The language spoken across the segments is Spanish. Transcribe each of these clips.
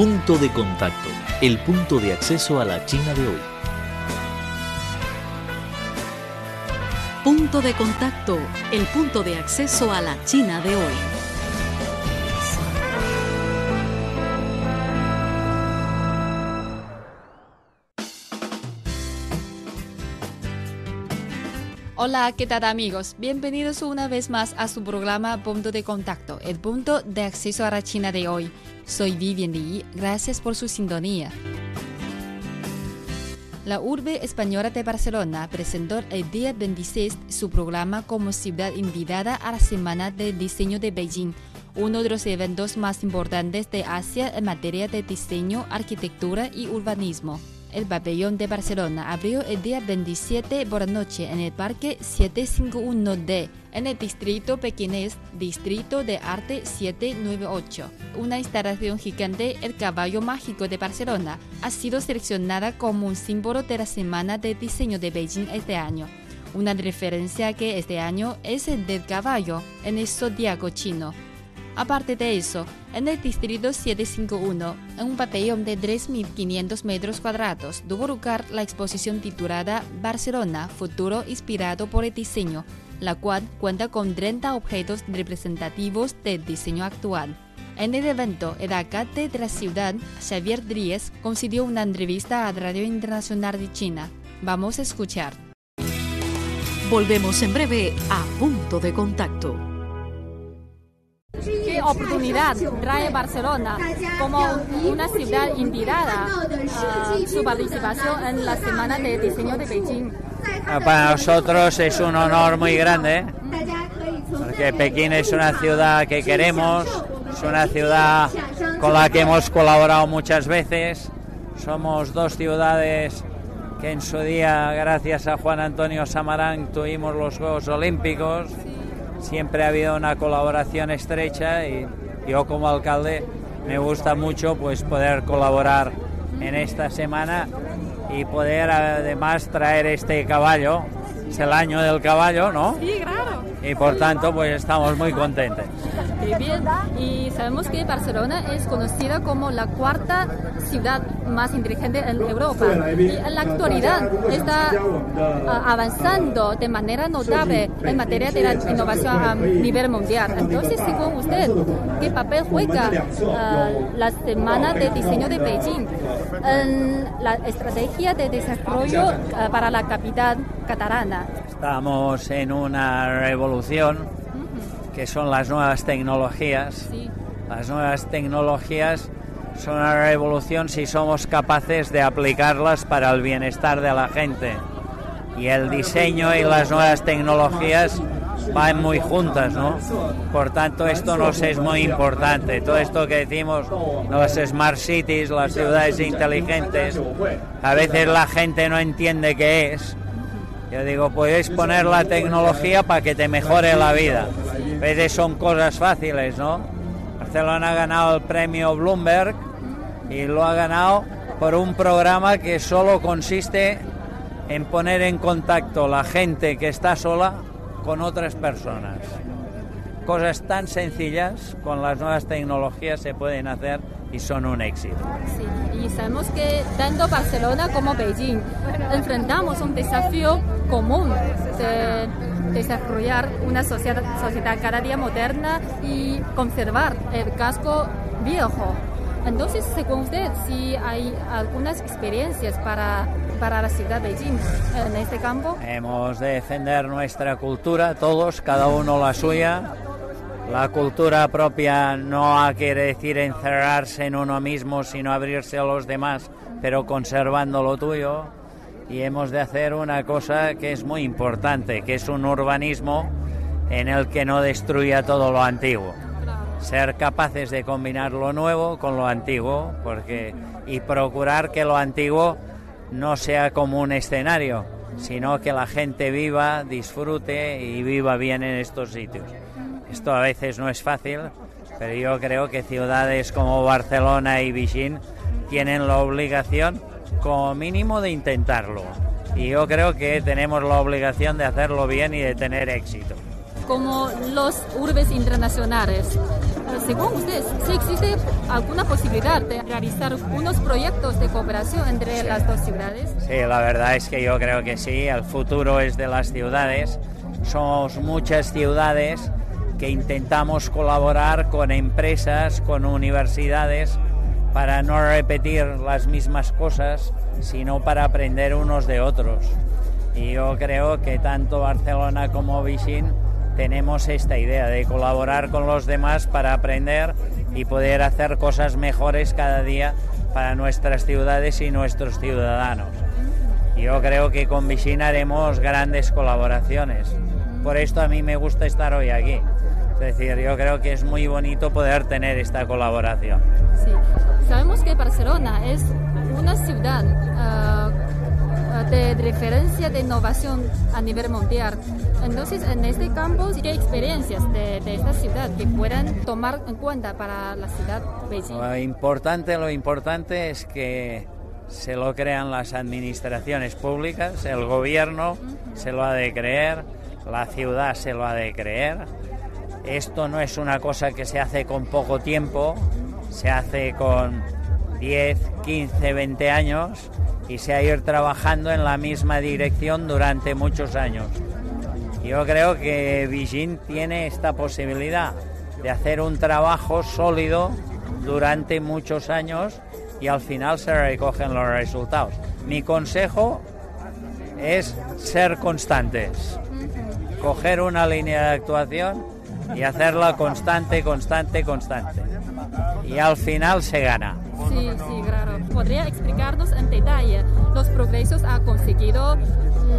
Punto de contacto, el punto de acceso a la China de hoy. Punto de contacto, el punto de acceso a la China de hoy. Hola, ¿qué tal amigos? Bienvenidos una vez más a su programa Punto de Contacto, el punto de acceso a la China de hoy. Soy Vivian Li, gracias por su sintonía. La urbe española de Barcelona presentó el día 26 su programa como ciudad invitada a la Semana de Diseño de Beijing, uno de los eventos más importantes de Asia en materia de diseño, arquitectura y urbanismo. El pabellón de Barcelona abrió el día 27 por la noche en el Parque 751D, en el distrito pequinés Distrito de Arte 798. Una instalación gigante, el caballo mágico de Barcelona, ha sido seleccionada como un símbolo de la Semana de Diseño de Beijing este año. Una referencia que este año es el del caballo en el zodiaco chino Aparte de eso, en el distrito 751, en un pabellón de 3.500 metros cuadrados, tuvo lugar la exposición titulada Barcelona, futuro inspirado por el diseño, la cual cuenta con 30 objetos representativos del diseño actual. En el evento, el alcalde de la ciudad, Xavier Dries, concedió una entrevista a Radio Internacional de China. Vamos a escuchar. Volvemos en breve a Punto de Contacto oportunidad trae Barcelona como una ciudad invitada a su participación en la Semana de Diseño de Beijing. Ah, para nosotros es un honor muy grande, porque Pekín es una ciudad que queremos, es una ciudad con la que hemos colaborado muchas veces. Somos dos ciudades que en su día, gracias a Juan Antonio Samarán, tuvimos los Juegos Olímpicos siempre ha habido una colaboración estrecha y yo como alcalde me gusta mucho pues poder colaborar en esta semana y poder además traer este caballo. Es el año del caballo, ¿no? Sí, claro. Y por tanto pues estamos muy contentos bien. Y sabemos que Barcelona es conocida como la cuarta ciudad más inteligente en Europa. Y en la actualidad está ah, avanzando de manera notable en materia de la innovación a nivel mundial. Entonces, según usted, ¿qué papel juega ah, la Semana de Diseño de Beijing en la estrategia de desarrollo ah, para la capital catalana? Estamos en una revolución que son las nuevas tecnologías. Las nuevas tecnologías son una revolución si somos capaces de aplicarlas para el bienestar de la gente. Y el diseño y las nuevas tecnologías van muy juntas, ¿no? Por tanto, esto nos es muy importante. Todo esto que decimos, las smart cities, las ciudades inteligentes, a veces la gente no entiende qué es. Yo digo, puedes poner la tecnología para que te mejore la vida veces son cosas fáciles, ¿no? Barcelona ha ganado el premio Bloomberg y lo ha ganado por un programa que solo consiste en poner en contacto la gente que está sola con otras personas. Cosas tan sencillas con las nuevas tecnologías se pueden hacer y son un éxito. Sí, y sabemos que tanto Barcelona como Beijing enfrentamos un desafío común de desarrollar una sociedad, sociedad cada día moderna y conservar el casco viejo. Entonces, según usted, si hay algunas experiencias para, para la ciudad de Beijing en este campo. Hemos de defender nuestra cultura, todos, cada uno la suya. La cultura propia no quiere decir encerrarse en uno mismo, sino abrirse a los demás, pero conservando lo tuyo y hemos de hacer una cosa que es muy importante, que es un urbanismo en el que no destruya todo lo antiguo. Ser capaces de combinar lo nuevo con lo antiguo porque, y procurar que lo antiguo no sea como un escenario, sino que la gente viva, disfrute y viva bien en estos sitios. Esto a veces no es fácil, pero yo creo que ciudades como Barcelona y Beijing tienen la obligación como mínimo de intentarlo. Y yo creo que tenemos la obligación de hacerlo bien y de tener éxito. Como los urbes internacionales, según ustedes, ¿sí existe alguna posibilidad de realizar unos proyectos de cooperación entre las dos ciudades? Sí, la verdad es que yo creo que sí, el futuro es de las ciudades. Somos muchas ciudades que intentamos colaborar con empresas, con universidades, para no repetir las mismas cosas, sino para aprender unos de otros. Y yo creo que tanto Barcelona como Beijing tenemos esta idea de colaborar con los demás para aprender y poder hacer cosas mejores cada día para nuestras ciudades y nuestros ciudadanos. Yo creo que con Beijing haremos grandes colaboraciones. Por esto a mí me gusta estar hoy aquí. Es decir, yo creo que es muy bonito poder tener esta colaboración. Sí. Sabemos que Barcelona es una ciudad ah, de referencia de innovación a nivel mundial. Entonces, en este campo, ¿qué experiencias de, esta ciudad que puedan tomar en cuenta para la ciudad Beijing? Lo importante, lo importante es que se lo crean las administraciones públicas, el gobierno se lo ha de creer, la ciudad se lo ha de creer. Esto no es una cosa que se hace con poco tiempo, se hace con 10, 15, 20 años y se ha ido trabajando en la misma dirección durante muchos años. Yo creo que Beijing tiene esta posibilidad de hacer un trabajo sólido durante muchos años y al final se recogen los resultados. Mi consejo es ser constantes, coger una línea de actuación y hacerla constante, constante, constante. Y al final se gana. Sí, sí, claro. ¿Podría explicarnos en detalle los progresos ha conseguido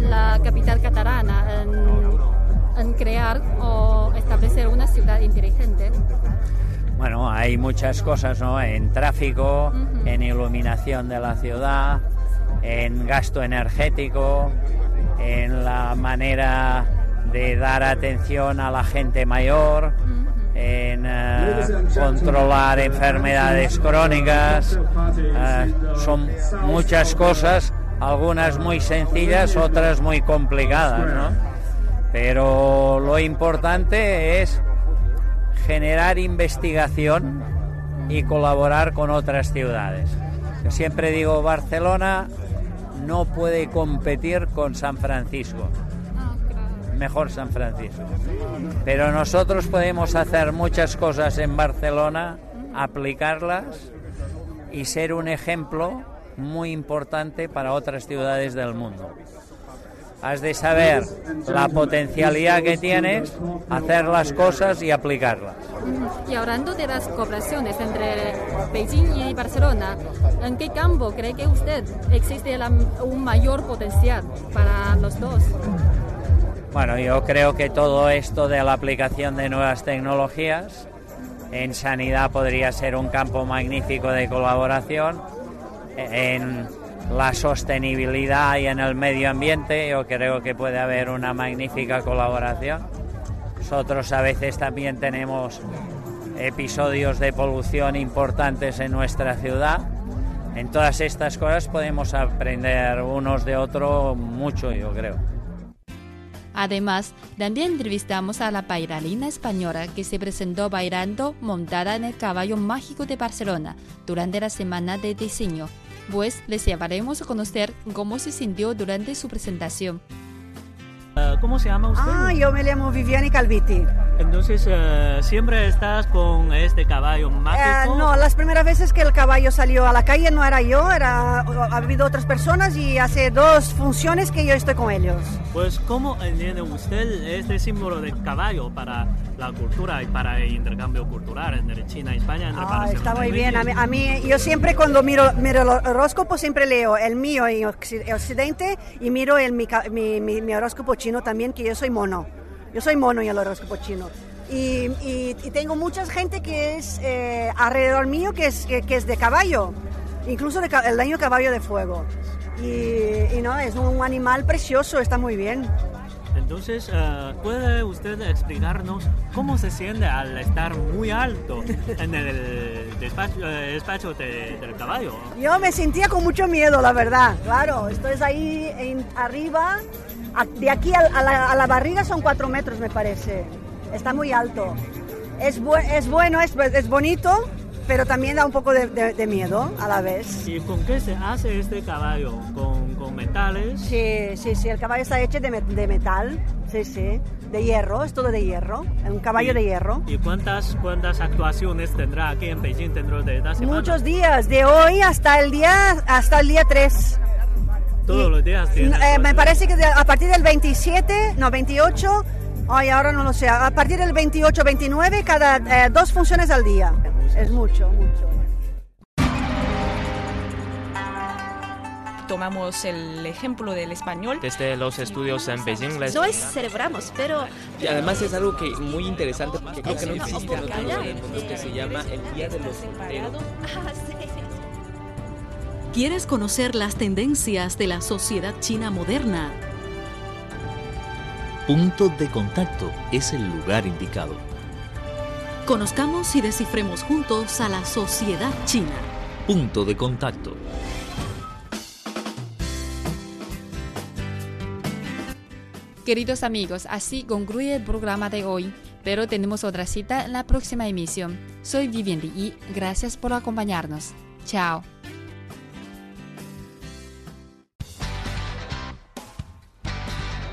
la capital catalana en, crear o establecer una ciudad inteligente? Bueno, hay muchas cosas, ¿no? En tráfico, en iluminación de la ciudad, en gasto energético, en la manera de dar atención a la gente mayor en eh, controlar enfermedades crónicas. Eh, son muchas cosas, algunas muy sencillas, otras muy complicadas, ¿no? Pero lo importante es generar investigación y colaborar con otras ciudades. Yo siempre digo, Barcelona no puede competir con San Francisco mejor San Francisco. Pero nosotros podemos hacer muchas cosas en Barcelona, aplicarlas y ser un ejemplo muy importante para otras ciudades del mundo. Has de saber la potencialidad que tienes, hacer las cosas y aplicarlas. Y hablando de las cooperaciones entre Beijing y Barcelona, ¿en qué campo cree que usted existe un mayor potencial para los dos? Bueno, yo creo que todo esto de la aplicación de nuevas tecnologías en sanidad podría ser un campo magnífico de colaboración. En la sostenibilidad y en el medio ambiente yo creo que puede haber una magnífica colaboración. Nosotros a veces también tenemos episodios de polución importantes en nuestra ciudad. En todas estas cosas podemos aprender unos de otros mucho, yo creo. Además, también entrevistamos a la bailarina española que se presentó bailando montada en el caballo mágico de Barcelona durante la semana de diseño, pues les llevaremos a conocer cómo se sintió durante su presentación. Ah, ¿Cómo se llama usted? Ah, yo me llamo Viviani Calviti. Entonces, eh, ¿siempre estás con este caballo mágico? Eh, no, las primeras veces que el caballo salió a la calle no era yo, era, ha habido otras personas y hace dos funciones que yo estoy con ellos. Pues, ¿cómo entiende usted este símbolo del caballo para la cultura y para el intercambio cultural entre China y España? En ah, está muy bien. A mí, yo siempre cuando miro, miro el horóscopo siempre leo el mío en Occidente y miro el, mi, mi, mi horóscopo chino también, que yo soy mono. Yo soy mono y el horóscopo chino. Y, y, tengo mucha gente que es eh, alrededor mío que es, que, es de caballo, incluso de, el daño caballo de fuego. Y, y, no, es un animal precioso, está muy bien. Entonces, eh, ¿puede usted explicarnos cómo se siente al estar muy alto en el despacho, eh, despacho del caballo? Yo me sentía con mucho miedo, la verdad. Claro, estoy ahí en, arriba de aquí a, la, barriga son cuatro metros, me parece. Está muy alto. Es, es bueno, es, es bonito, pero también da un poco de, miedo a la vez. ¿Y con qué se hace este caballo? ¿Con, con metales? Sí, sí, sí, el caballo está hecho de, de, metal, sí, sí, de hierro, es todo de hierro, un caballo de hierro. ¿Y cuántas, cuántas actuaciones tendrá aquí en Beijing dentro de esta semana? Muchos días, de hoy hasta el día, hasta el día 3. Todos los días eh, Me parece que a partir del 27, no, 28, ay, ahora no lo sé, a partir del 28, 29, cada eh, dos funciones al día. Es mucho, mucho. tomamos el ejemplo del español. Desde los estudios en Beijing les... No es celebramos, pero... Y además es algo que muy interesante porque creo que no existe en otro que se llama el Día de los Solteros. ¿Quieres conocer las tendencias de la sociedad china moderna? Punto de contacto es el lugar indicado. Conozcamos y descifremos juntos a la sociedad china. Punto de contacto. Queridos amigos, así concluye el programa de hoy, pero tenemos otra cita en la próxima emisión. Soy Vivian y gracias por acompañarnos. Chao.